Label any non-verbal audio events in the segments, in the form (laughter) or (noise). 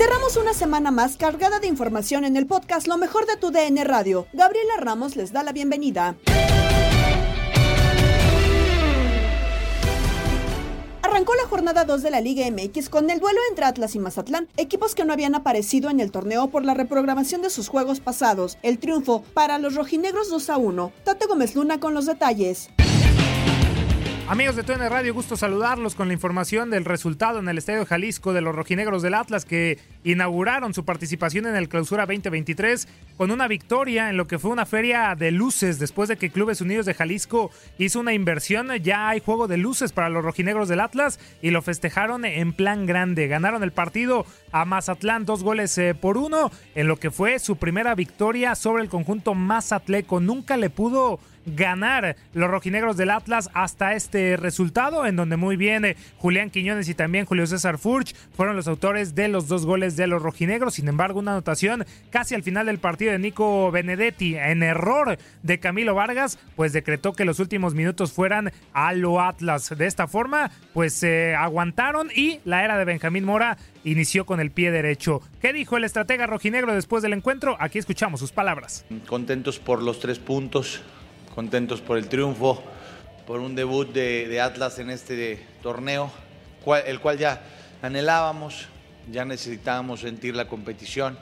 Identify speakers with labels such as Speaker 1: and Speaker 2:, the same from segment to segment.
Speaker 1: Cerramos una semana más cargada de información en el podcast Lo mejor de tu DN Radio. Gabriela Ramos les da la bienvenida. Arrancó la jornada 2 de la Liga MX con el duelo entre Atlas y Mazatlán, equipos que no habían aparecido en el torneo por la reprogramación de sus juegos pasados. El triunfo para los rojinegros 2 a 1. Tate Gómez Luna con los detalles.
Speaker 2: Amigos de TN Radio, gusto saludarlos con la información del resultado en el Estadio Jalisco de los rojinegros del Atlas que inauguraron su participación en el Clausura 2023 con una victoria en lo que fue una feria de luces después de que Clubes Unidos de Jalisco hizo una inversión. Ya hay juego de luces para los rojinegros del Atlas y lo festejaron en plan grande. Ganaron el partido a Mazatlán dos goles eh, por uno en lo que fue su primera victoria sobre el conjunto Mazatleco. Nunca le pudo ganar los rojinegros del Atlas hasta este resultado, en donde muy bien eh, Julián Quiñones y también Julio César Furch fueron los autores de los dos goles de los rojinegros. Sin embargo, una anotación casi al final del partido de Nico Benedetti en error de Camilo Vargas, pues decretó que los últimos minutos fueran a lo Atlas. De esta forma, pues se aguantaron y la era de Benjamín Mora inició con el pie derecho. ¿Qué dijo el estratega rojinegro después del encuentro? Aquí escuchamos sus palabras.
Speaker 3: Contentos por los tres puntos, contentos por el triunfo, por un debut de, de Atlas en este torneo, cual- el cual ya anhelábamos, ya necesitábamos sentir la competición,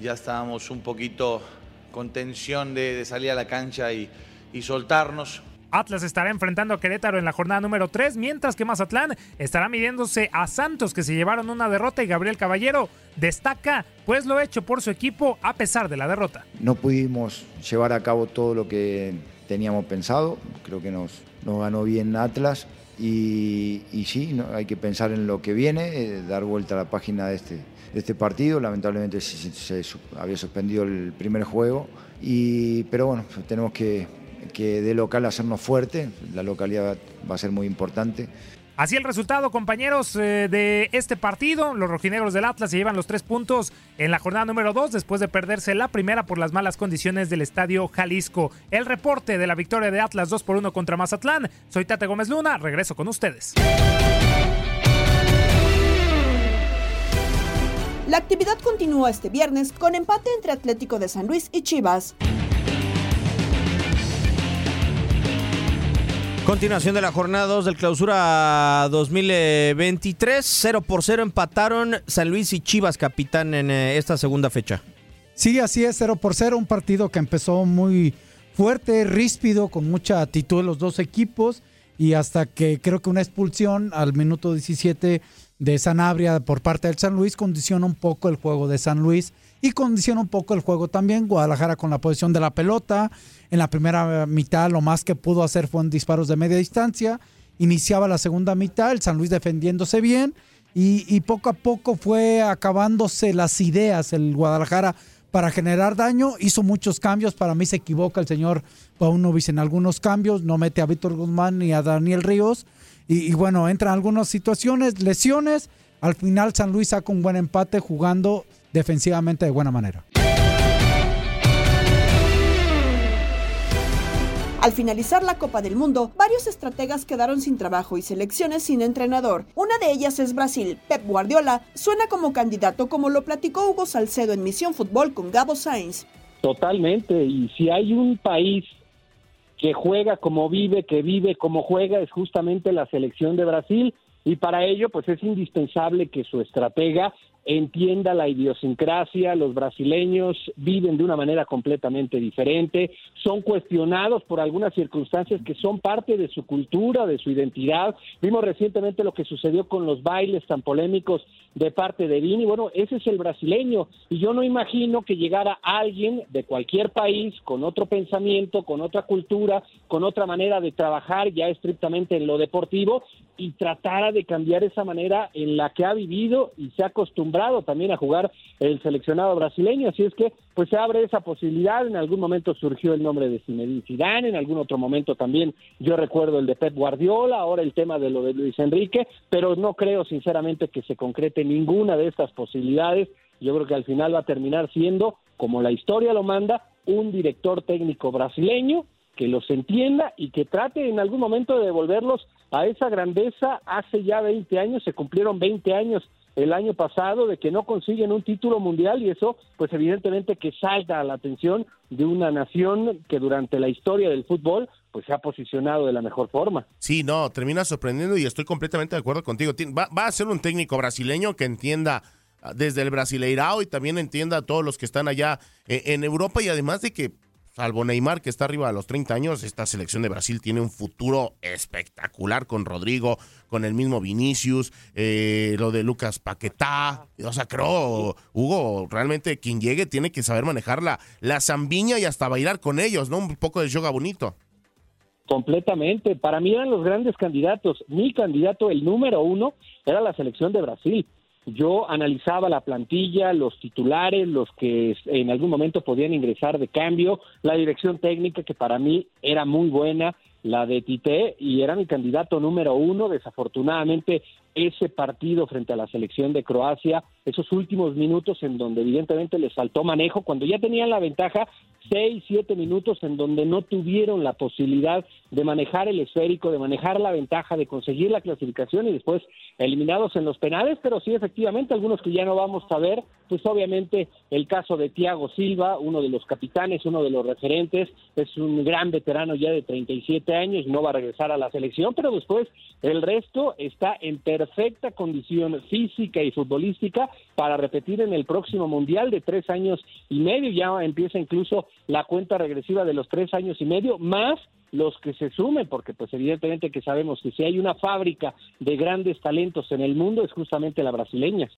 Speaker 3: ya estábamos un poquito con tensión de, de salir a la cancha y, y soltarnos.
Speaker 2: Atlas estará enfrentando a Querétaro en la jornada número 3, mientras que Mazatlán estará midiéndose a Santos, que se llevaron una derrota y Gabriel Caballero destaca pues lo hecho por su equipo a pesar de la derrota.
Speaker 4: No pudimos llevar a cabo todo lo que teníamos pensado, creo que nos, nos ganó bien Atlas y, sí, hay que pensar en lo que viene, eh, dar vuelta a la página de este, este partido, lamentablemente se, se- había suspendido el primer juego, y, pero bueno, tenemos que, que de local hacernos fuerte, la localidad va a ser muy importante.
Speaker 2: Así el resultado, compañeros, eh, de este partido. Los rojinegros del Atlas se llevan los tres puntos en la jornada número 2 después de perderse la primera por las malas condiciones del estadio Jalisco. El reporte de la victoria de Atlas 2 por 1 contra Mazatlán. Soy Tate Gómez Luna, regreso con ustedes.
Speaker 1: La actividad continúa este viernes con empate entre Atlético de San Luis y Chivas.
Speaker 5: Continuación de la jornada 2 del clausura 2023. 0 por 0 empataron San Luis y Chivas, capitán, en eh, esta segunda fecha.
Speaker 6: Sí, así es, 0 por 0. Un partido que empezó muy fuerte, ríspido, con mucha actitud los dos equipos. Y hasta que creo que una expulsión al minuto 17 de Sanabria por parte del San Luis condiciona un poco el juego de San Luis y condiciona un poco el juego también. Guadalajara con la posición de la pelota. En la primera mitad lo más que pudo hacer fueron disparos de media distancia. Iniciaba la segunda mitad, el San Luis defendiéndose bien y, poco a poco fue acabándose las ideas el Guadalajara para generar daño. Hizo muchos cambios. Para mí se equivoca el señor Paunovic en algunos cambios. No mete a Víctor Guzmán ni a Daniel Ríos. Y, y, bueno, entran algunas situaciones, lesiones. Al final San Luis saca un buen empate jugando defensivamente de buena manera.
Speaker 1: Al finalizar la Copa del Mundo, varios estrategas quedaron sin trabajo y selecciones sin entrenador. Una de ellas es Brasil. Pep Guardiola suena como candidato, como lo platicó Hugo Salcedo en Misión Fútbol con Gabo Sainz.
Speaker 7: Totalmente, y si hay un país que juega como vive, que vive como juega, es justamente la selección de Brasil y para ello pues es indispensable que su estratega entienda la idiosincrasia, los brasileños viven de una manera completamente diferente, son cuestionados por algunas circunstancias que son parte de su cultura, de su identidad. Vimos recientemente lo que sucedió con los bailes tan polémicos de parte de Vini, bueno, ese es el brasileño y yo no imagino que llegara alguien de cualquier país con otro pensamiento, con otra cultura, con otra manera de trabajar ya estrictamente en lo deportivo y tratara de cambiar esa manera en la que ha vivido y se ha acostumbrado también a jugar el seleccionado brasileño, así es que pues se abre esa posibilidad, en algún momento surgió el nombre de Zinedine Zidane, en algún otro momento también yo recuerdo el de Pep Guardiola, ahora el tema de lo de Luis Enrique, pero no creo sinceramente que se concrete ninguna de estas posibilidades, yo creo que al final va a terminar siendo, como la historia lo manda, un director técnico brasileño que los entienda y que trate en algún momento de devolverlos a esa grandeza. Hace ya 20 años, se cumplieron 20 años el año pasado de que no consiguen un título mundial y eso pues evidentemente que salta a la atención de una nación que durante la historia del fútbol pues se ha posicionado de la mejor forma.
Speaker 8: Sí, no, termina sorprendiendo y estoy completamente de acuerdo contigo. Va, va a ser un técnico brasileño que entienda ah, desde el Brasileirao y también entienda a todos los que están allá eh, en Europa y además de que salvo Neymar que está arriba de los 30 años, esta selección de Brasil tiene un futuro espectacular con Rodrigo, con el mismo Vinicius, eh, lo de Lucas Paquetá. O sea, creo, Hugo, realmente quien llegue tiene que saber manejar la, la zambiña y hasta bailar con ellos, ¿no? Un poco de yoga bonito.
Speaker 7: Completamente. Para mí eran los grandes candidatos. Mi candidato, el número uno, era la selección de Brasil yo analizaba la plantilla, los titulares, los que en algún momento podían ingresar de cambio, la dirección técnica que para mí era muy buena, la de Tite, y era mi candidato número uno. Desafortunadamente, ese partido frente a la selección de Croacia, esos últimos minutos en donde evidentemente les faltó manejo, cuando ya tenían la ventaja, seis, siete minutos en donde no tuvieron la posibilidad de manejar el esférico, de manejar la ventaja, de conseguir la clasificación y después eliminados en los penales, pero sí efectivamente algunos que ya no vamos a ver, pues obviamente el caso de Thiago Silva, uno de los capitanes, uno de los referentes, es un gran veterano ya de 37 años, no va a regresar a la selección, pero después el resto está en perfecta condición física y futbolística para repetir en el próximo Mundial de tres años y medio, ya empieza incluso la cuenta regresiva de los tres años y medio, más los que se sumen, porque pues evidentemente que sabemos que si hay una fábrica de grandes talentos en el mundo es justamente la brasileña.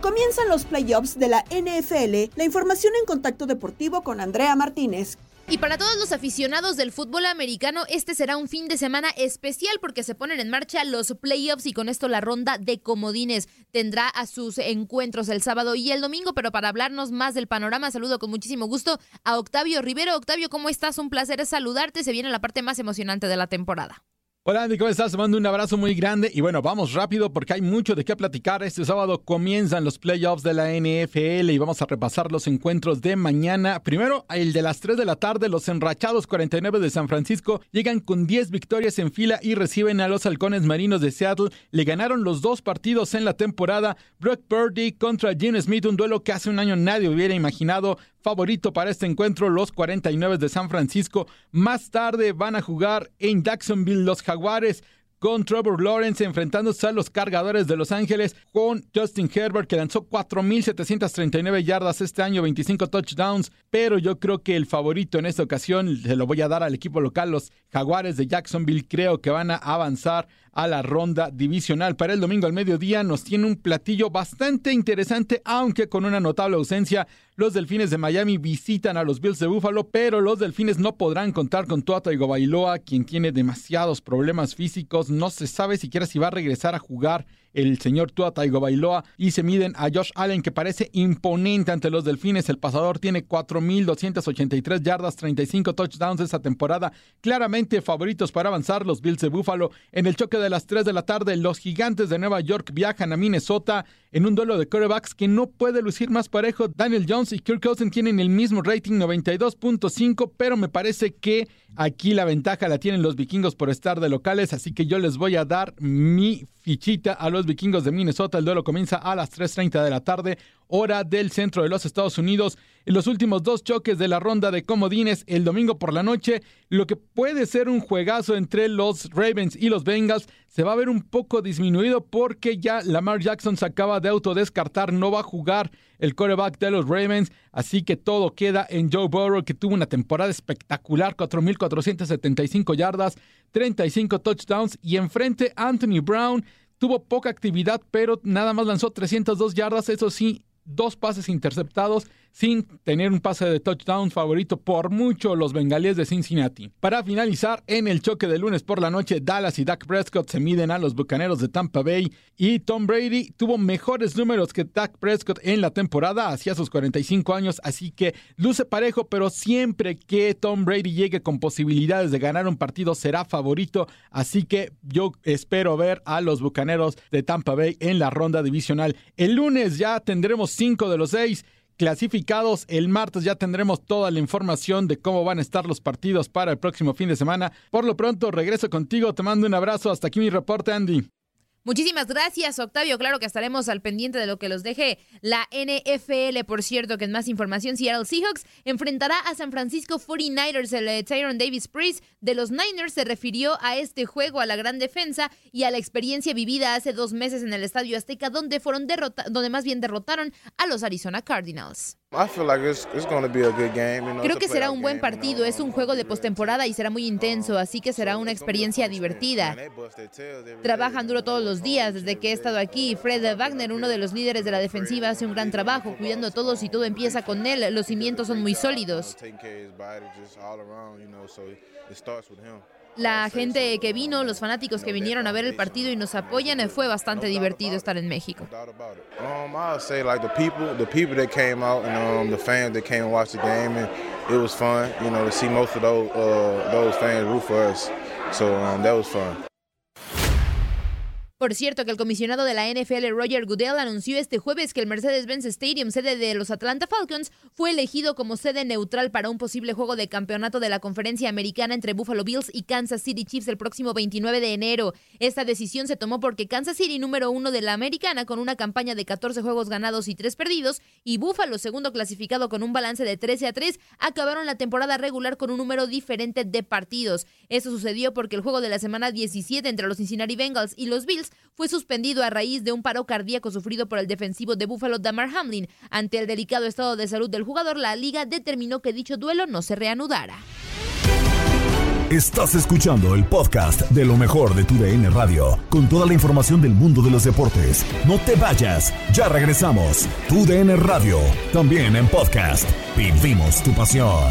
Speaker 1: Comienzan los playoffs de la NFL, la información en contacto deportivo con Andrea Martínez.
Speaker 9: Y para todos los aficionados del fútbol americano, este será un fin de semana especial porque se ponen en marcha los playoffs y con esto la ronda de comodines tendrá a sus encuentros el sábado y el domingo. Pero para hablarnos más del panorama, saludo con muchísimo gusto a Octavio Rivero. Octavio, ¿cómo estás? Un placer saludarte. Se viene la parte más emocionante de la temporada.
Speaker 10: Hola Andy, ¿cómo estás? Te mando un abrazo muy grande y bueno, vamos rápido porque hay mucho de qué platicar. Este sábado comienzan los playoffs de la NFL y vamos a repasar los encuentros de mañana. Primero, el de las 3 de la tarde, los enrachados 49 de San Francisco llegan con 10 victorias en fila y reciben a los halcones marinos de Seattle. Le ganaron los dos partidos en la temporada. Brock Purdy contra Jim Smith, un duelo que hace un año nadie hubiera imaginado favorito para este encuentro los 49 de San Francisco. Más tarde van a jugar en Jacksonville los Jaguares con Trevor Lawrence enfrentándose a los cargadores de Los Ángeles con Justin Herbert que lanzó 4.739 yardas este año, 25 touchdowns, pero yo creo que el favorito en esta ocasión se lo voy a dar al equipo local, los Jaguares de Jacksonville, creo que van a avanzar a la ronda divisional. Para el domingo al mediodía nos tiene un platillo bastante interesante, aunque con una notable ausencia. Los Delfines de Miami visitan a los Bills de Buffalo, pero los Delfines no podrán contar con Tua Tagovailoa, quien tiene demasiados problemas físicos. No se sabe siquiera si va a regresar a jugar el señor Tua Tagovailoa y se miden a Josh Allen que parece imponente ante los Delfines. El pasador tiene 4.283 yardas, 35 touchdowns esta temporada. Claramente favoritos para avanzar los Bills de Buffalo. En el choque de las 3 de la tarde, los gigantes de Nueva York viajan a Minnesota en un duelo de quarterbacks que no puede lucir más parejo. Daniel Jones y Kirk Cousins tienen el mismo rating 92.5, pero me parece que aquí la ventaja la tienen los vikingos por estar de locales, así que yo les voy a dar mi fichita a los vikingos de Minnesota. El duelo comienza a las 3.30 de la tarde, hora del centro de los Estados Unidos. En los últimos dos choques de la ronda de comodines el domingo por la noche, lo que puede ser un juegazo entre los Ravens y los Bengals se va a ver un poco disminuido porque ya Lamar Jackson se acaba de autodescartar, no va a jugar el coreback de los Ravens, así que todo queda en Joe Burrow que tuvo una temporada espectacular, 4.475 yardas, 35 touchdowns y enfrente Anthony Brown tuvo poca actividad, pero nada más lanzó 302 yardas, eso sí, dos pases interceptados sin tener un pase de touchdown favorito por mucho los bengalíes de Cincinnati. Para finalizar, en el choque de lunes por la noche, Dallas y Dak Prescott se miden a los Bucaneros de Tampa Bay y Tom Brady tuvo mejores números que Dak Prescott en la temporada hacia sus 45 años, así que luce parejo, pero siempre que Tom Brady llegue con posibilidades de ganar un partido será favorito, así que yo espero ver a los Bucaneros de Tampa Bay en la ronda divisional. El lunes ya tendremos cinco de los seis clasificados. El martes ya tendremos toda la información de cómo van a estar los partidos para el próximo fin de semana. Por lo pronto, regreso contigo. Te mando un abrazo. Hasta aquí mi reporte, Andy.
Speaker 9: Muchísimas gracias, Octavio. Claro que estaremos al pendiente de lo que los deje la NFL. Por cierto, que en más información, Seattle Seahawks enfrentará a San Francisco 49ers. El eh, Tyron Davis Priest de los Niners se refirió a este juego, a la gran defensa y a la experiencia vivida hace dos meses en el Estadio Azteca, donde fueron derrota donde más bien derrotaron a los Arizona Cardinals. Creo que será un buen partido, es un juego de postemporada y será muy intenso, así que será una experiencia divertida. Trabajan duro todos los días desde que he estado aquí. Fred Wagner, uno de los líderes de la defensiva, hace un gran trabajo cuidando a todos y todo empieza con él. Los cimientos son muy sólidos. La gente que vino, los fanáticos que vinieron a ver el partido y nos apoyan, fue bastante divertido estar en México. Por cierto, que el comisionado de la NFL, Roger Goodell, anunció este jueves que el Mercedes-Benz Stadium, sede de los Atlanta Falcons, fue elegido como sede neutral para un posible juego de campeonato de la conferencia americana entre Buffalo Bills y Kansas City Chiefs el próximo 29 de enero. Esta decisión se tomó porque Kansas City, número uno de la americana, con una campaña de 14 juegos ganados y 3 perdidos, y Buffalo, segundo clasificado con un balance de 13 a 3, acabaron la temporada regular con un número diferente de partidos. Eso sucedió porque el juego de la semana 17 entre los Cincinnati Bengals y los Bills fue suspendido a raíz de un paro cardíaco sufrido por el defensivo de Buffalo Damar Hamlin. Ante el delicado estado de salud del jugador, la liga determinó que dicho duelo no se reanudara.
Speaker 11: Estás escuchando el podcast de lo mejor de tu DN Radio, con toda la información del mundo de los deportes. No te vayas, ya regresamos. Tu DN Radio, también en podcast. Vivimos tu pasión.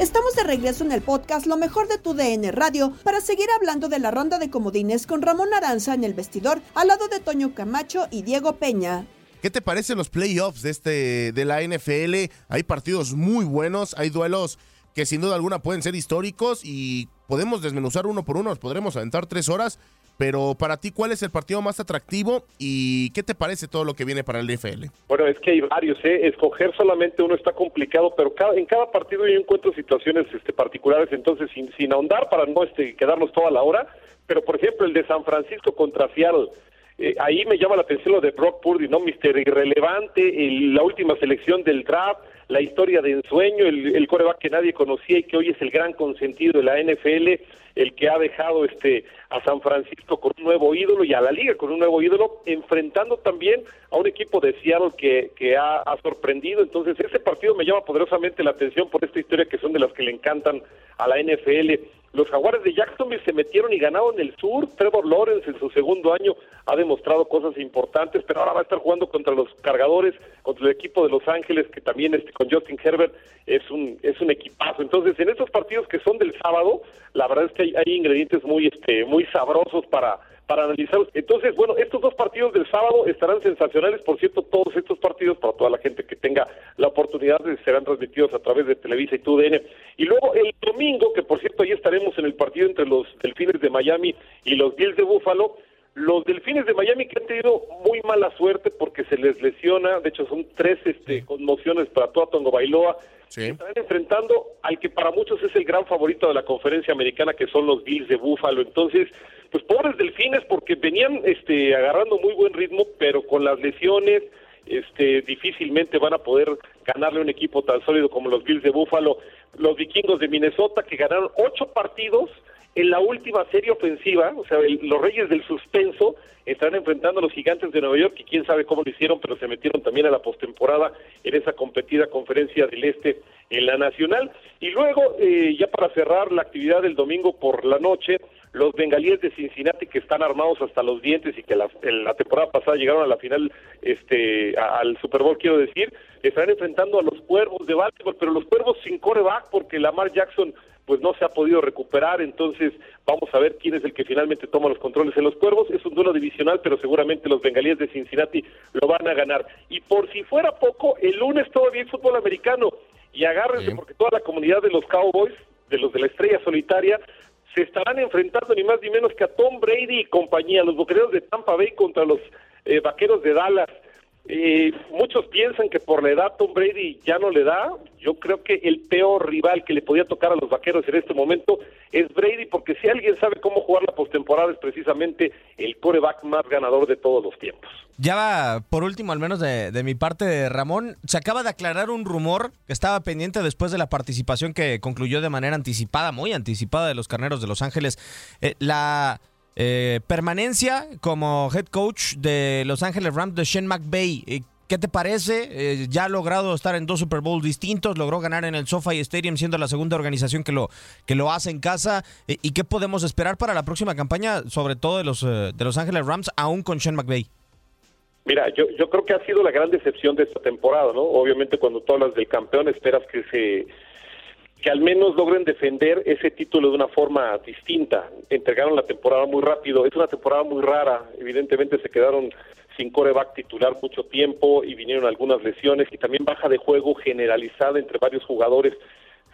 Speaker 1: Estamos de regreso en el podcast Lo mejor de tu DN Radio para seguir hablando de la ronda de comodines con Ramón Aranza en el vestidor al lado de Toño Camacho y Diego Peña.
Speaker 8: ¿Qué te parecen los playoffs de este de la NFL? Hay partidos muy buenos, hay duelos que sin duda alguna pueden ser históricos y podemos desmenuzar uno por uno, podremos aventar tres horas, pero para ti, ¿cuál es el partido más atractivo y qué te parece todo lo que viene para el NFL?
Speaker 12: Bueno, es que hay varios, ¿eh? escoger solamente uno está complicado, pero cada, en cada partido yo encuentro situaciones este, particulares, entonces sin, sin ahondar para no este, quedarnos toda la hora, pero por ejemplo el de San Francisco contra Seattle, eh, ahí me llama la atención lo de Brock Purdy, ¿no? Mister Irrelevante, la última selección del draft, la historia de ensueño, el, el coreback que nadie conocía y que hoy es el gran consentido de la NFL, el que ha dejado este a San Francisco con un nuevo ídolo y a la liga con un nuevo ídolo, enfrentando también a un equipo de Seattle que, que ha, ha sorprendido. Entonces, ese partido me llama poderosamente la atención por esta historia que son de las que le encantan a la NFL. Los jaguares de Jacksonville se metieron y ganaron el sur. Trevor Lawrence en su segundo año ha demostrado cosas importantes, pero ahora va a estar jugando contra los cargadores, contra el equipo de Los Ángeles, que también este, con Justin Herbert es un, es un equipazo. Entonces, en estos partidos que son del sábado, la verdad es que hay, hay ingredientes muy, este, muy sabrosos para, para analizar. Entonces, bueno, estos dos partidos del sábado estarán sensacionales. Por cierto, todos estos partidos, para toda la gente que tenga la oportunidad, serán transmitidos a través de Televisa y TUDN. Y luego el domingo, que por cierto, ahí estaremos en el partido entre los Delfines de Miami y los Bills de Búfalo. Los Delfines de Miami que han tenido muy mala suerte porque se les lesiona, de hecho son tres este, conmociones para toda Tongo Bailoa, Están enfrentando al que para muchos es el gran favorito de la conferencia americana, que son los Bills de Búfalo. Entonces, pues pobres delfines, porque venían este, agarrando muy buen ritmo, pero con las lesiones, este, difícilmente van a poder ganarle un equipo tan sólido como los Bills de Búfalo. Los vikingos de Minnesota, que ganaron ocho partidos en la última serie ofensiva, o sea, el- los Reyes del Suspenso están enfrentando a los Gigantes de Nueva York y quién sabe cómo lo hicieron, pero se metieron también a la postemporada en esa competida conferencia del Este en la Nacional. Y luego, eh, ya para cerrar la actividad del domingo por la noche, los bengalíes de Cincinnati que están armados hasta los dientes y que la, temporada pasada llegaron a la final, este, al Super Bowl quiero decir, estarán enfrentando a los Cuervos de Baltimore, pero los Cuervos sin coreback porque Lamar Jackson pues no se ha podido recuperar, entonces vamos a ver quién es el que finalmente toma los controles en los Cuervos, es un duelo divisional, pero seguramente los bengalíes de Cincinnati lo van a ganar. Y por si fuera poco, el lunes todavía hay fútbol americano, y agárrense porque toda la comunidad de los Cowboys, de los de la estrella solitaria, se estarán enfrentando ni más ni menos que a Tom Brady y compañía, los bucaneros de Tampa Bay contra los eh, vaqueros de Dallas. Eh, muchos piensan que por la edad Tom Brady ya no le da. Yo creo que el peor rival que le podía tocar a los vaqueros en este momento es Brady, porque si alguien sabe cómo jugar la postemporada es precisamente el coreback más ganador de todos los tiempos.
Speaker 5: Ya va, por último, al menos de, mi parte, Ramón, se acaba de aclarar un rumor que estaba pendiente después de la participación que concluyó de manera anticipada, muy anticipada, de los Carneros de Los Ángeles. Eh, la eh, permanencia como head coach de Los Ángeles Rams de Shane McVay. Eh, ¿Qué te parece? Eh, ya ha logrado estar en dos Super Bowls distintos, logró ganar en el SoFi Stadium siendo la segunda organización que lo, que lo hace en casa. Eh, ¿Y qué podemos esperar para la próxima campaña, sobre todo de los, de los Ángeles Rams, aún con Shane McVay?
Speaker 12: Mira, yo, yo creo que ha sido la gran decepción de esta temporada, ¿no? Obviamente cuando tú hablas del campeón esperas que se que al menos logren defender ese título de una forma distinta. Entregaron la temporada muy rápido, es una temporada muy rara, evidentemente se quedaron sin coreback titular mucho tiempo y vinieron algunas lesiones y también baja de juego generalizada entre varios jugadores.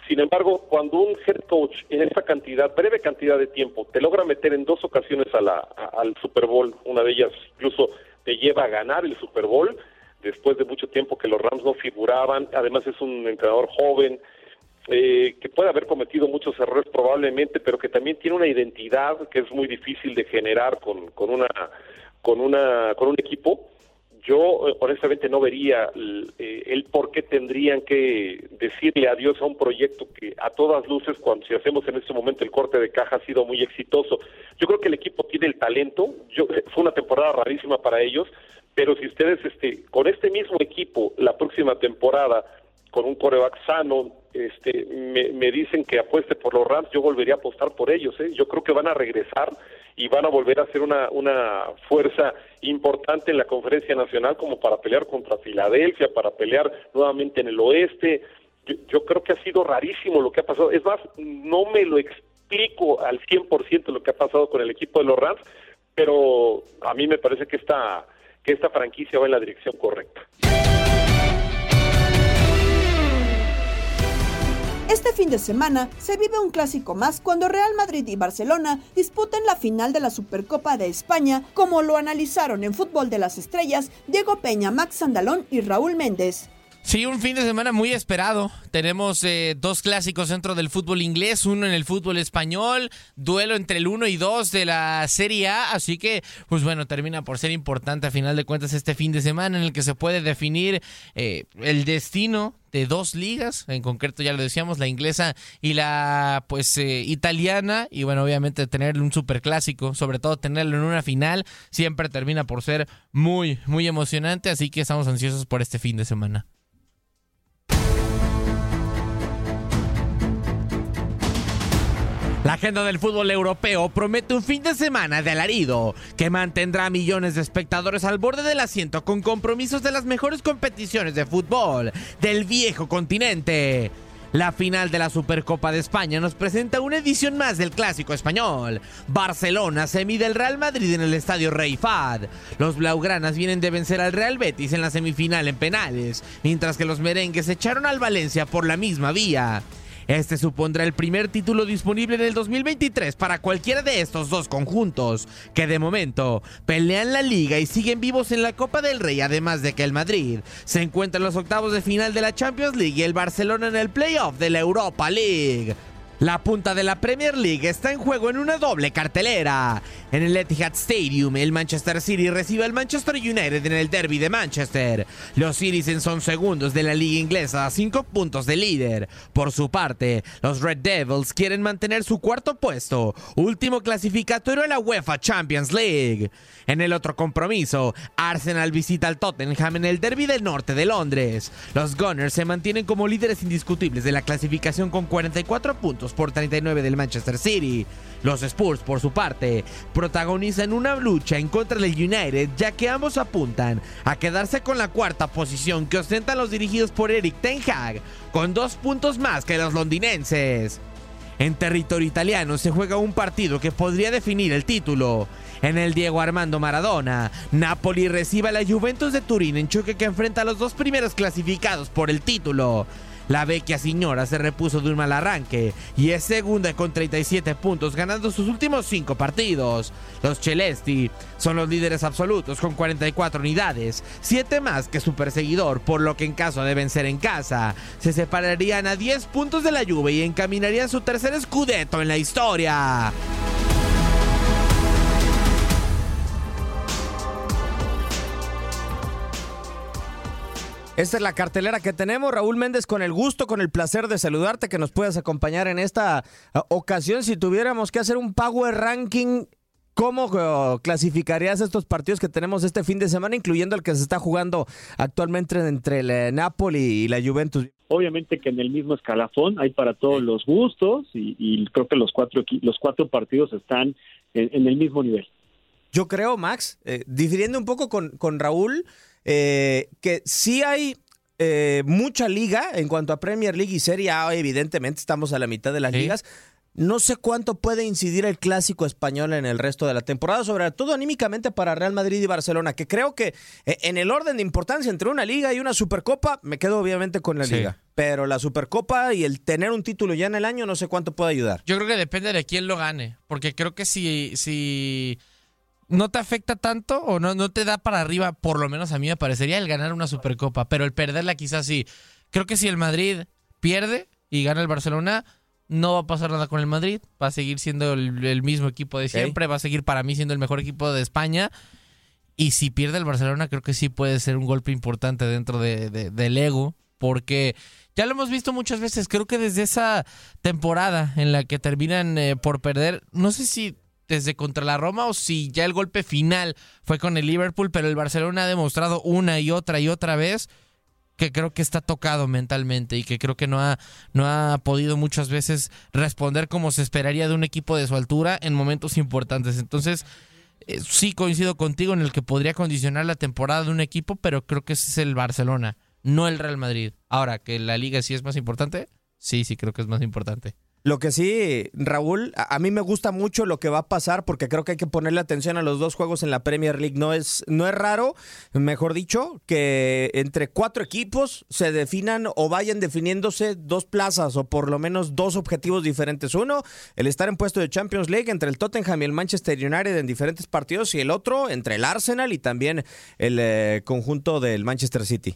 Speaker 12: Sin embargo, cuando un head coach en esa cantidad, breve cantidad de tiempo, te logra meter en dos ocasiones a la, al Super Bowl, una de ellas incluso te lleva a ganar el Super Bowl, después de mucho tiempo que los Rams no figuraban, además es un entrenador joven, eh, que puede haber cometido muchos errores probablemente, pero que también tiene una identidad que es muy difícil de generar con, con una con una con un equipo. Yo eh, honestamente no vería el, eh, el por qué tendrían que decirle adiós a un proyecto que a todas luces, cuando si hacemos en este momento el corte de caja, ha sido muy exitoso. Yo creo que el equipo tiene el talento. Yo, eh, fue una temporada rarísima para ellos, pero si ustedes este, con este mismo equipo la próxima temporada con un coreback sano, este, me, dicen que apueste por los Rams, yo volvería a apostar por ellos. ¿eh? Yo creo que van a regresar y van a volver a ser una, una fuerza importante en la conferencia nacional como para pelear contra Filadelfia, para pelear nuevamente en el oeste. yo, creo que ha sido rarísimo lo que ha pasado. Es más, no me lo explico al 100% lo que ha pasado con el equipo de los Rams, pero a mí me parece que esta, que esta franquicia va en la dirección correcta.
Speaker 1: Este fin de semana se vive un clásico más cuando Real Madrid y Barcelona disputen la final de la Supercopa de España, como lo analizaron en Fútbol de las Estrellas Diego Peña, Max Sandalón y Raúl Méndez.
Speaker 13: Sí, un fin de semana muy esperado. Tenemos eh, dos clásicos dentro del fútbol inglés, uno en el fútbol español, duelo entre el 1 y 2 de la Serie A, así que, pues bueno, termina por ser importante a final de cuentas este fin de semana en el que se puede definir eh, el destino de dos ligas, en concreto ya lo decíamos, la inglesa y la pues eh, italiana, y bueno, obviamente tener un superclásico, sobre todo tenerlo en una final, siempre termina por ser muy, muy emocionante, así que estamos ansiosos por este fin de semana. La agenda del fútbol europeo promete un fin de semana de alarido que mantendrá a millones de espectadores al borde del asiento con compromisos de las mejores competiciones de fútbol del viejo continente. La final de la Supercopa de España nos presenta una edición más del clásico español. Barcelona se mide el Real Madrid en el estadio Rey Fad. Los blaugranas vienen de vencer al Real Betis en la semifinal en penales, mientras que los merengues echaron al Valencia por la misma vía. Este supondrá el primer título disponible en el 2023 para cualquiera de estos dos conjuntos, que de momento pelean la liga y siguen vivos en la Copa del Rey, además de que el Madrid se encuentra en los octavos de final de la Champions League y el Barcelona en el playoff de la Europa League. La punta de la Premier League está en juego en una doble cartelera. En el Etihad Stadium, el Manchester City recibe al Manchester United en el derby de Manchester. Los Citizens son segundos de la liga inglesa a cinco puntos de líder. Por su parte, los Red Devils quieren mantener su cuarto puesto, último clasificatorio en la UEFA Champions League. En el otro compromiso, Arsenal visita al Tottenham en el derby del norte de Londres. Los Gunners se mantienen como líderes indiscutibles de la clasificación con 44 puntos por 39 del Manchester City. Los Spurs, por su parte, protagonizan una lucha en contra del United, ya que ambos apuntan a quedarse con la cuarta posición que ostentan los dirigidos por Eric Ten Hag, con dos puntos más que los londinenses. En territorio italiano se juega un partido que podría definir el título. En el Diego Armando Maradona, Napoli recibe a la Juventus de Turín en choque que enfrenta a los dos primeros clasificados por el título. La vecchia señora se repuso de un mal arranque y es segunda con 37 puntos, ganando sus últimos 5 partidos. Los Celesti son los líderes absolutos con 44 unidades, 7 más que su perseguidor, por lo que en caso de vencer en casa, se separarían a 10 puntos de la Juve y encaminarían su tercer escudeto en la historia.
Speaker 5: Esta es la cartelera que tenemos. Raúl Méndez, con el gusto, con el placer de saludarte, que nos puedas acompañar en esta uh, ocasión. Si tuviéramos que hacer un power ranking, ¿cómo uh, clasificarías estos partidos que tenemos este fin de semana, incluyendo el que se está jugando actualmente entre el eh, Napoli y la Juventus?
Speaker 7: Obviamente que en el mismo escalafón hay para todos los gustos y, creo que los cuatro, los cuatro partidos están en, el mismo nivel.
Speaker 5: Yo creo, Max, eh, difiriendo un poco con, con Raúl, eh, que sí hay eh, mucha liga en cuanto a Premier League y Serie A, evidentemente estamos a la mitad de las ligas. No sé cuánto puede incidir el clásico español en el resto de la temporada, sobre todo anímicamente para Real Madrid y Barcelona, que creo que eh, en el orden de importancia entre una liga y una supercopa, me quedo obviamente con la liga. Pero la supercopa y el tener un título ya en el año, no sé cuánto puede ayudar.
Speaker 13: Yo creo que depende de quién lo gane, porque creo que si... si no te afecta tanto o no, no te da para arriba, por lo menos a mí me parecería el ganar una Supercopa, pero el perderla quizás sí. Creo que si el Madrid pierde y gana el Barcelona, no va a pasar nada con el Madrid, va a seguir siendo el, mismo equipo de siempre, va a seguir para mí siendo el mejor equipo de España. Y si pierde el Barcelona, creo que sí puede ser un golpe importante dentro de, del ego, porque ya lo hemos visto muchas veces, creo que desde esa temporada en la que terminan eh, por perder, no sé si desde contra la Roma o si ya el golpe final fue con el Liverpool, pero el Barcelona ha demostrado una y otra y otra vez que creo que está tocado mentalmente y que creo que no ha, no ha podido muchas veces responder como se esperaría de un equipo de su altura en momentos importantes. Entonces, eh, sí coincido contigo en el que podría condicionar la temporada de un equipo, pero creo que ese es el Barcelona, no el Real Madrid. Ahora, que la liga sí es más importante, sí, sí creo que es más importante.
Speaker 5: Lo que sí, Raúl, a, mí me gusta mucho lo que va a pasar porque creo que hay que ponerle atención a los dos juegos en la Premier League. No es, no es raro, mejor dicho, que entre cuatro equipos se definan o vayan definiéndose dos plazas o por lo menos dos objetivos diferentes. Uno, el estar en puesto de Champions League entre el Tottenham y el Manchester United en diferentes partidos y el otro entre el Arsenal y también el eh, conjunto del Manchester City.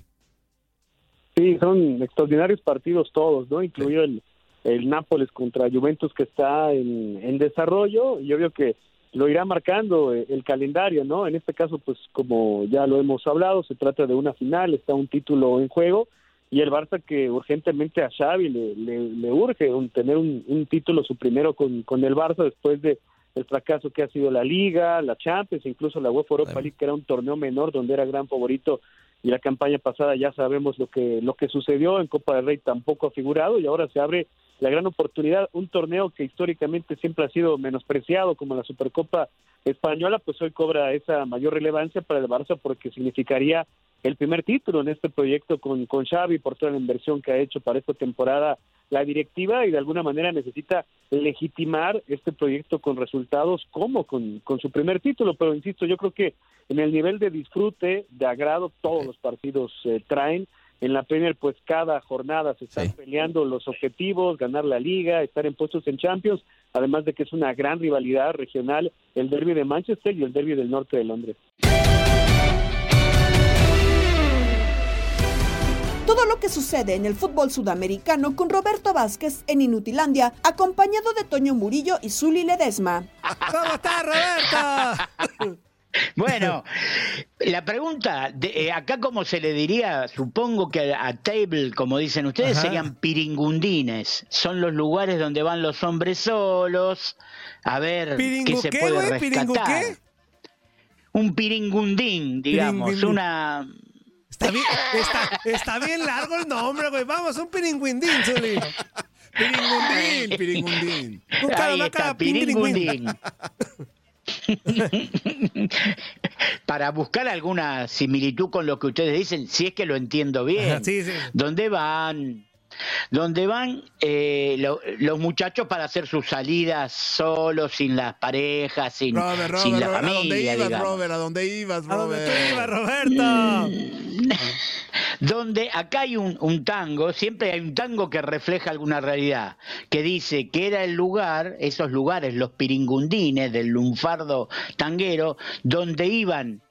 Speaker 7: Sí, son extraordinarios partidos todos, ¿no? Incluido el, el Nápoles contra Juventus que está en, en desarrollo y obvio que lo irá marcando eh, el calendario, ¿no? En este caso, pues como ya lo hemos hablado, se trata de una final, está un título en juego y el Barça que urgentemente a Xavi le, le, le urge un, tener un, un, título su primero con, con el Barça después de el fracaso que ha sido la Liga, la Champions, incluso la UEFA Europa League, que era un torneo menor donde era gran favorito y la campaña pasada ya sabemos lo que lo que sucedió en Copa del Rey tampoco ha figurado y ahora se abre la gran oportunidad, un torneo que históricamente siempre ha sido menospreciado como la Supercopa Española, pues hoy cobra esa mayor relevancia para el Barça porque significaría el primer título en este proyecto con, con Xavi por toda la inversión que ha hecho para esta temporada la directiva y de alguna manera necesita legitimar este proyecto con resultados como con, con su primer título, pero insisto, yo creo que en el nivel de disfrute, de agrado, todos los partidos eh, traen, en la Premier pues cada jornada se están sí. peleando los objetivos, ganar la liga, estar en puestos en Champions, además de que es una gran rivalidad regional el derby de Manchester y el derby del norte de Londres.
Speaker 1: Todo lo que sucede en el fútbol sudamericano con Roberto Vázquez en Inutilandia, acompañado de Toño Murillo y Zuli Ledesma.
Speaker 14: ¿Cómo está, Roberto? (laughs) (laughs) Bueno, la pregunta, de, eh, acá como se le diría, supongo que a, a table, como dicen ustedes, Ajá. serían piringundines. Son los lugares donde van los hombres solos a ver qué se puede wey? rescatar. Qué? Un piringundín, digamos, Piringundín. una...
Speaker 15: Está bien, está, está bien largo el nombre, güey. Vamos, un piringundín, Zuli. (laughs) Piringundín, piringundín.
Speaker 14: Un Ahí está, piringundín. (laughs) (laughs) para buscar alguna similitud con lo que ustedes dicen, si es que lo entiendo bien. (laughs)
Speaker 15: Sí, sí.
Speaker 14: ¿Dónde van? Donde van eh, lo, los muchachos para hacer sus salidas solos, sin las parejas, sin,
Speaker 15: Robert, Robert,
Speaker 14: sin la
Speaker 15: Robert,
Speaker 14: familia.
Speaker 15: ¿A dónde ibas,
Speaker 14: digamos.
Speaker 15: Robert? ¿A dónde ibas, Robert? ¿A dónde ibas, Roberto? (laughs)
Speaker 14: donde acá hay un, un, tango, siempre hay un tango que refleja alguna realidad, que dice que era el lugar, esos lugares, los piringundines del lunfardo tanguero, donde iban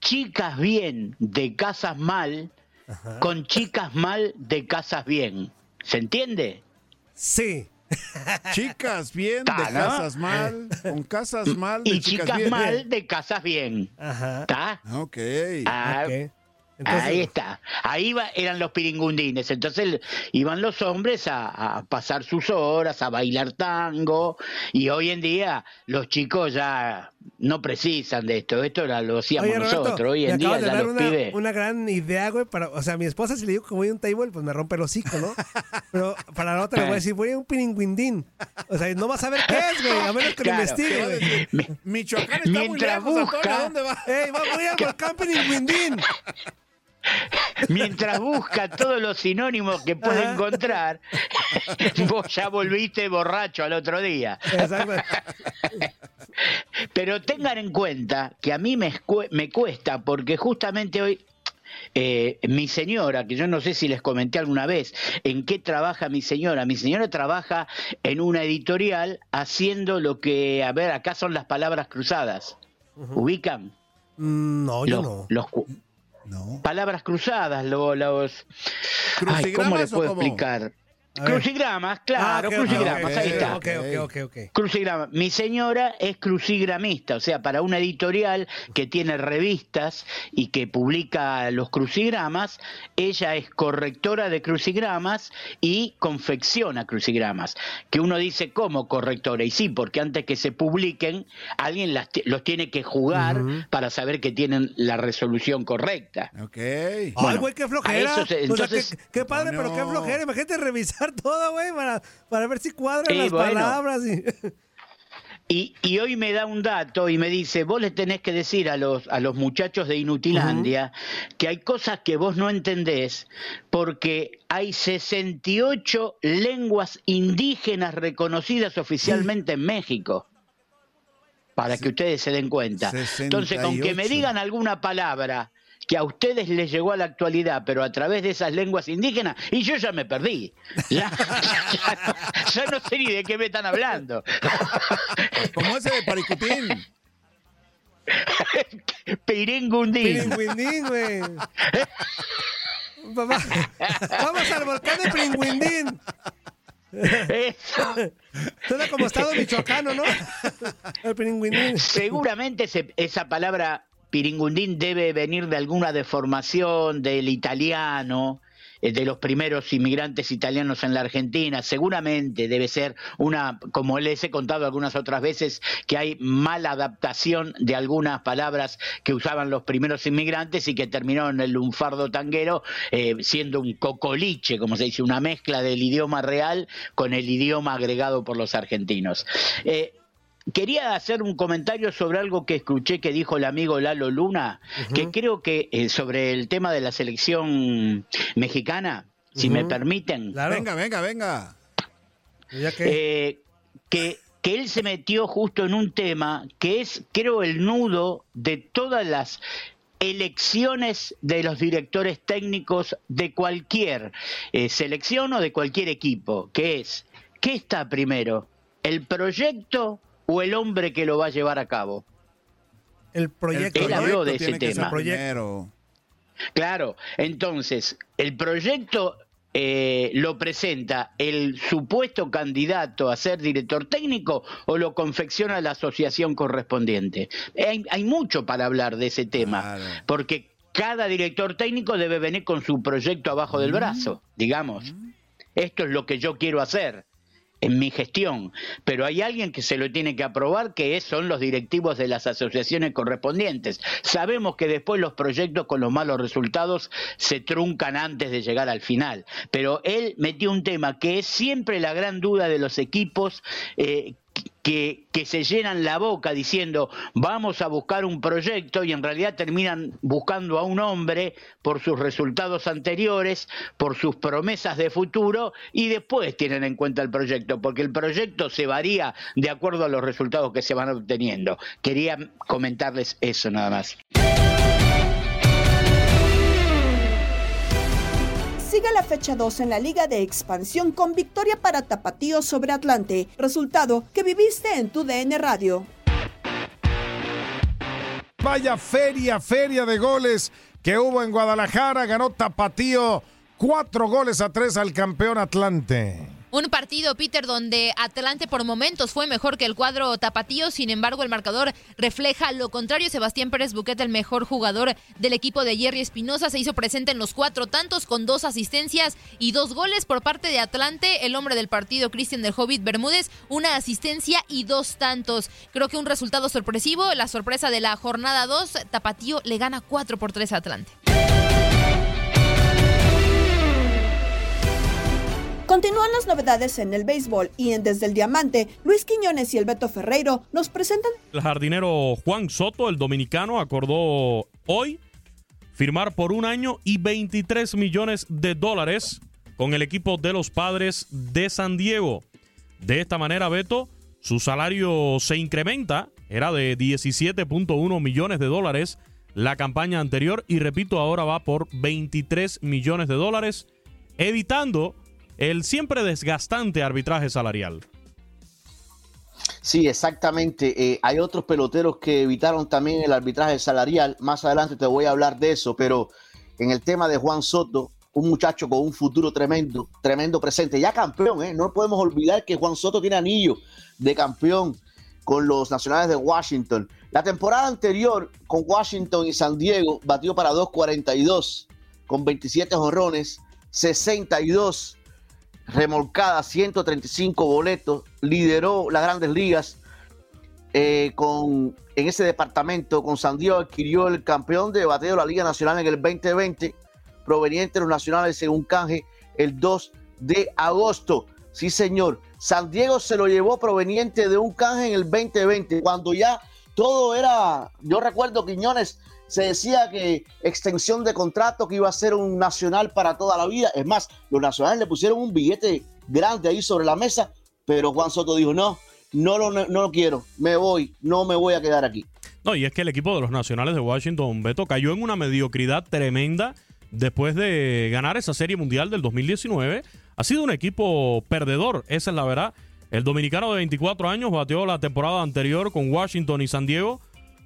Speaker 14: chicas bien de casas mal, Ajá. con chicas mal de casas bien. ¿Se entiende?
Speaker 15: Sí. (laughs)
Speaker 16: Chicas bien Ta, de ¿no? casas mal, (laughs) con casas mal
Speaker 14: de y chicas, chicas bien. mal de casas bien.
Speaker 15: Ajá.
Speaker 14: ¿Está?
Speaker 16: Ok.
Speaker 14: Ah,
Speaker 15: okay.
Speaker 14: Entonces... Ahí está. Ahí va, eran los piringundines. Entonces iban los hombres a, a, pasar sus horas, a bailar tango. Y hoy en día los chicos ya no precisan de esto. Esto era, lo hacíamos Oye, Roberto, nosotros. Hoy en día ya los
Speaker 15: una,
Speaker 14: pibes.
Speaker 15: Una gran idea, güey. Para, o sea, a mi esposa, si le digo que voy a un table, pues me rompe el hocico, ¿no? (laughs) Pero para la otra le voy a decir, voy a un piringüindín. O sea, no va a saber qué es, güey. A menos que claro, lo investigue, güey.
Speaker 16: Mi, Michoacán está muy lejos, busca, Antonio, ¿Dónde va?
Speaker 15: ¡Ey, va, voy al volcán piringüindín! (laughs) (laughs)
Speaker 14: Mientras busca todos los sinónimos que puede encontrar, (laughs) vos ya volviste borracho al otro día.
Speaker 15: Exacto. (laughs)
Speaker 14: Pero tengan en cuenta que a mí me, me cuesta, porque justamente hoy eh, mi señora, que yo no sé si les comenté alguna vez en qué trabaja mi señora. Mi señora trabaja en una editorial haciendo lo que, a ver, acá son las palabras cruzadas. Uh -huh. ¿Ubican?
Speaker 15: Mm, no, yo no.
Speaker 14: Los, no. Palabras cruzadas, los... los ay, ¿Cómo les puedo explicar? Crucigramas, claro, ah, okay, crucigramas,
Speaker 15: okay,
Speaker 14: ahí está.
Speaker 15: Okay, okay, okay, okay.
Speaker 14: Crucigrama. Mi señora es crucigramista, o sea, para una editorial que tiene revistas y que publica los crucigramas, ella es correctora de crucigramas y confecciona crucigramas. Que uno dice, ¿cómo correctora? Y sí, porque antes que se publiquen, alguien las los tiene que jugar uh -huh. para saber que tienen la resolución correcta.
Speaker 16: Ok.
Speaker 15: Bueno, Ay, güey, qué flojera. Eso, entonces, o sea, qué, qué padre, no. pero qué flojera. Imagínate revisar todo, güey, para, para ver si cuadran sí, las bueno. palabras. Y... (laughs)
Speaker 14: Y, y, hoy me da un dato y me dice, vos le tenés que decir a los, a los muchachos de Inutilandia que hay cosas que vos no entendés porque hay 68 lenguas indígenas reconocidas oficialmente en México. Para que ustedes se den cuenta. Entonces, con que me digan alguna palabra que a ustedes les llegó a la actualidad, pero a través de esas lenguas indígenas, y yo ya me perdí. (laughs) Ya, ya, no, sé ni de qué me están hablando.
Speaker 16: Como ese de Paricutín. (laughs)
Speaker 14: Piringundín.
Speaker 15: Piringundín, güey. Vamos al volcán de Piringundín. Suena como estado michoacano, ¿no? El.
Speaker 14: Seguramente se, esa palabra piringundín debe venir de alguna deformación del italiano, eh, de los primeros inmigrantes italianos en la Argentina. Seguramente debe ser una, como les he contado algunas otras veces, que hay mala adaptación de algunas palabras que usaban los primeros inmigrantes y que terminaron en el lunfardo tanguero eh, siendo un cocoliche, como se dice, una mezcla del idioma real con el idioma agregado por los argentinos. Eh, Quería hacer un comentario sobre algo que escuché que dijo el amigo Lalo Luna, que creo que eh, sobre el tema de la selección mexicana, si me permiten.
Speaker 16: Venga, venga, venga.
Speaker 14: Eh, que, que él se metió justo en un tema que es, creo, el nudo de todas las elecciones de los directores técnicos de cualquier eh, selección o de cualquier equipo, que es, ¿qué está primero? ¿El proyecto o el hombre que lo va a llevar a cabo.
Speaker 15: El proyecto.
Speaker 14: Él habló de ese tema. Claro, entonces, el proyecto eh, lo presenta el supuesto candidato a ser director técnico o lo confecciona la asociación correspondiente. Hay, mucho para hablar de ese tema, porque cada director técnico debe venir con su proyecto abajo del brazo, digamos. Esto es lo que yo quiero hacer en mi gestión, pero hay alguien que se lo tiene que aprobar, que son los directivos de las asociaciones correspondientes. Sabemos que después los proyectos con los malos resultados se truncan antes de llegar al final, pero él metió un tema que es siempre la gran duda de los equipos eh, que, que, se llenan la boca diciendo vamos a buscar un proyecto y en realidad terminan buscando a un hombre por sus resultados anteriores, por sus promesas de futuro y después tienen en cuenta el proyecto, porque el proyecto se varía de acuerdo a los resultados que se van obteniendo. Quería comentarles eso nada más.
Speaker 1: Sigue la fecha 2 en la Liga de Expansión con victoria para Tapatío sobre Atlante, resultado que viviste en tu DN Radio.
Speaker 17: Vaya feria, feria de goles que hubo en Guadalajara, ganó Tapatío cuatro goles a tres al campeón Atlante.
Speaker 9: Un partido, Peter, donde Atlante por momentos fue mejor que el cuadro tapatío, sin embargo el marcador refleja lo contrario. Sebastián Pérez Buquet, el mejor jugador del equipo de Jerry Espinosa, se hizo presente en los cuatro tantos con dos asistencias y dos goles por parte de Atlante. El hombre del partido, Cristian del Hobbit Bermúdez, una asistencia y dos tantos. Creo que un resultado sorpresivo, la sorpresa de la jornada 2, Tapatío le gana 4 por 3 a Atlante.
Speaker 1: Continúan las novedades en el béisbol y en Desde el Diamante, Luis Quiñones y el Beto Ferreiro nos presentan.
Speaker 18: El jardinero Juan Soto, el dominicano, acordó hoy firmar por un año y 23 millones de dólares con el equipo de los padres de San Diego. De esta manera, Beto, su salario se incrementa, era de 17.1 millones de dólares la campaña anterior y repito, ahora va por 23 millones de dólares, evitando el siempre desgastante arbitraje salarial.
Speaker 19: Sí, exactamente. Eh, hay otros peloteros que evitaron también el arbitraje salarial. Más adelante te voy a hablar de eso, pero en el tema de Juan Soto, un muchacho con un futuro tremendo, tremendo presente, ya campeón, ¿eh? no podemos olvidar que Juan Soto tiene anillo de campeón con los Nacionales de Washington. La temporada anterior con Washington y San Diego batió para 2.42 con 27 jorrones, 62 remolcada 135 boletos, lideró las grandes ligas eh, con, en ese departamento. Con San Diego adquirió el campeón de bateo de la Liga Nacional en el 2020, proveniente de los nacionales según canje el 2 de agosto. Sí, señor. San Diego se lo llevó proveniente de un canje en el 2020, cuando ya todo era, yo recuerdo Quiñones se decía que extensión de contrato, que iba a ser un nacional para toda la vida. Es más, los nacionales le pusieron un billete grande ahí sobre la mesa, pero Juan Soto dijo, no, no lo, no lo quiero, me voy, no me voy a quedar aquí.
Speaker 18: No, y es que el equipo de los Nacionales de Washington, Beto, cayó en una mediocridad tremenda después de ganar esa Serie Mundial del 2019. Ha sido un equipo perdedor, esa es la verdad. El dominicano de 24 años bateó la temporada anterior con Washington y San Diego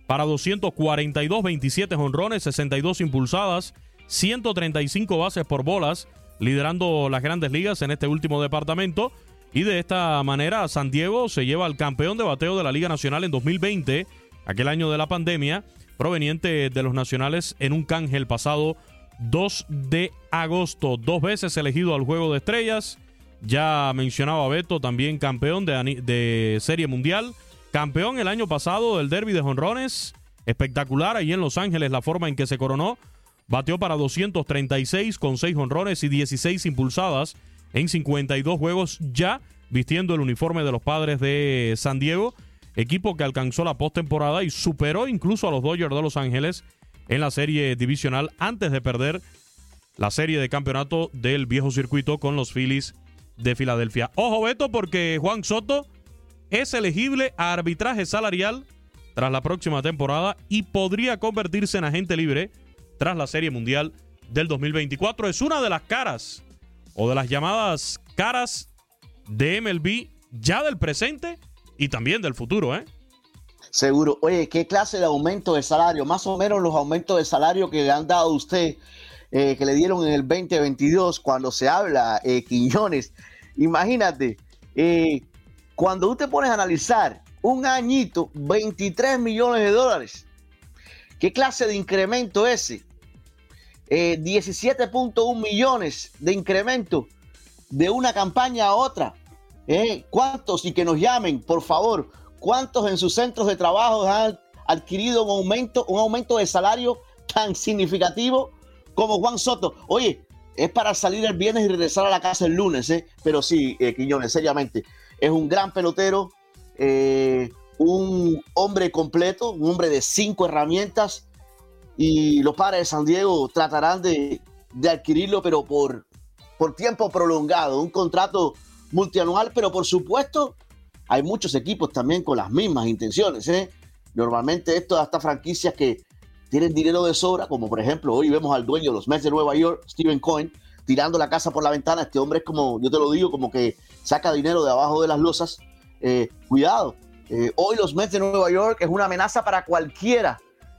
Speaker 18: para 242, 27 honrones, 62 impulsadas, 135 bases por bolas, liderando las grandes ligas en este último departamento. Y de esta manera, San Diego se lleva al campeón de bateo de la Liga Nacional en 2020 aquel año de la pandemia, proveniente de los nacionales en un canje el pasado 2 de agosto. Dos veces elegido al Juego de Estrellas. Ya mencionaba Beto, también campeón de, de Serie Mundial. Campeón el año pasado del Derby de Jonrones. Espectacular ahí en Los Ángeles la forma en que se coronó. Bateó para 236 con 6 honrones y 16 impulsadas en 52 juegos ya vistiendo el uniforme de los padres de San Diego equipo que alcanzó la postemporada y superó incluso a los Dodgers de Los Ángeles en la serie divisional antes de perder la serie de campeonato del viejo circuito con los Phillies de Filadelfia. Ojo, Beto, porque Juan Soto es elegible a arbitraje salarial tras la próxima temporada y podría convertirse en agente libre tras la Serie Mundial del 2024. Es una de las caras o de las llamadas caras de MLB ya del presente y también del futuro, ¿eh?
Speaker 19: Seguro. Oye, ¿qué clase de aumento de salario? Más o menos los aumentos de salario que le han dado a usted, eh, que le dieron en el 2022, cuando se habla, eh, Quiñones. Imagínate, eh, cuando usted pones a analizar un añito, 23 millones de dólares. ¿Qué clase de incremento ese? 17.1 millones de incremento de una campaña a otra. ¿Eh? ¿Cuántos, y que nos llamen, por favor, cuántos en sus centros de trabajo han adquirido un aumento, un aumento de salario tan significativo como Juan Soto? Oye, es para salir el viernes y regresar a la casa el lunes, ¿eh? pero sí, eh, Quiñones, seriamente, es un gran pelotero, eh, un hombre completo, un hombre de cinco herramientas, y los padres de San Diego tratarán de, de adquirirlo, pero por, por tiempo prolongado, un contrato multianual, pero por supuesto hay muchos equipos también con las mismas intenciones. ¿eh? Normalmente esto hasta franquicias que tienen dinero de sobra, como por ejemplo hoy vemos al dueño de los Mets de Nueva York, Steven Cohen, tirando la casa por la ventana. Este hombre es como, yo te lo digo, como que saca dinero de abajo de las losas. Eh, cuidado, eh, hoy los Mets de Nueva York es una amenaza para cualquiera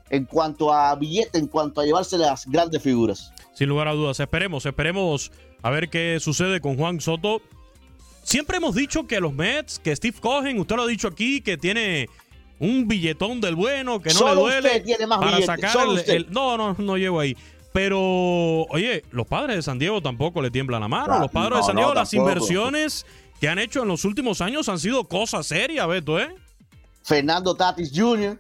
Speaker 19: en cuanto a billete, en cuanto a llevarse las grandes figuras.
Speaker 18: Sin lugar a dudas, esperemos, esperemos a ver qué sucede con Juan Soto Siempre hemos dicho que los Mets, que Steve Cohen, usted lo ha dicho aquí, que tiene un billetón del bueno, que no le duele
Speaker 19: tiene más
Speaker 18: para sacar el, No, no, no llego ahí. Pero, oye, los padres de San Diego tampoco le tiemblan la mano. los padres de San Diego, las inversiones que han hecho en los últimos años han sido cosas serias, Beto, ¿eh?
Speaker 19: Fernando Tatis Jr.,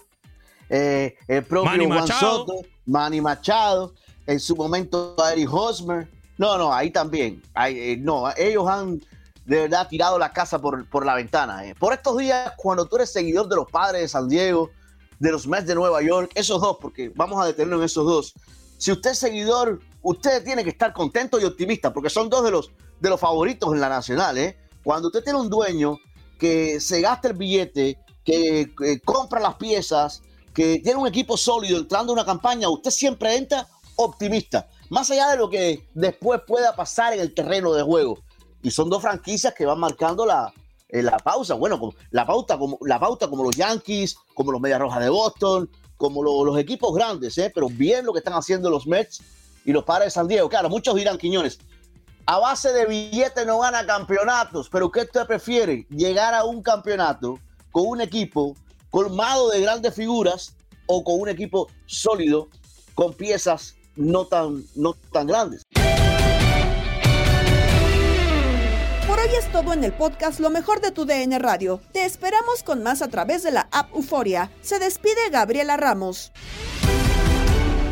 Speaker 19: eh, el propio Manny Juan Machado. Soto, Manny Machado, en su momento Eric Hosmer. No, no, ahí también. Eh, no, ellos han de verdad tirado la casa por, por la ventana. Eh. Por estos días, cuando tú eres seguidor de los padres de San Diego, de los Mets de Nueva York, esos dos, porque vamos a detenernos en esos dos. Si usted es seguidor, usted tiene que estar contento y optimista, porque son dos de los, de los favoritos en la nacional. ¿eh? Cuando usted tiene un dueño que se gasta el billete, que, que compra las piezas, que tiene un equipo sólido entrando en una campaña, usted siempre entra optimista. Más allá de lo que después pueda pasar en el terreno de juego y son dos franquicias que van marcando la, eh, la pausa. Bueno, la pauta, como, la pauta como los Yankees, como los Medias Rojas de Boston, como los equipos grandes, ¿eh? pero bien lo que están haciendo los Mets y los padres de San Diego. Claro, muchos dirán, Quiñones, a base de billetes no gana campeonatos, pero ¿qué usted prefiere? Llegar a un campeonato con un equipo colmado de grandes figuras o con un equipo sólido con piezas no tan, no tan grandes.
Speaker 1: Por hoy es todo en el podcast Lo mejor de tu DN Radio. Te esperamos con más a través de la app Euforia. Se despide Gabriela Ramos.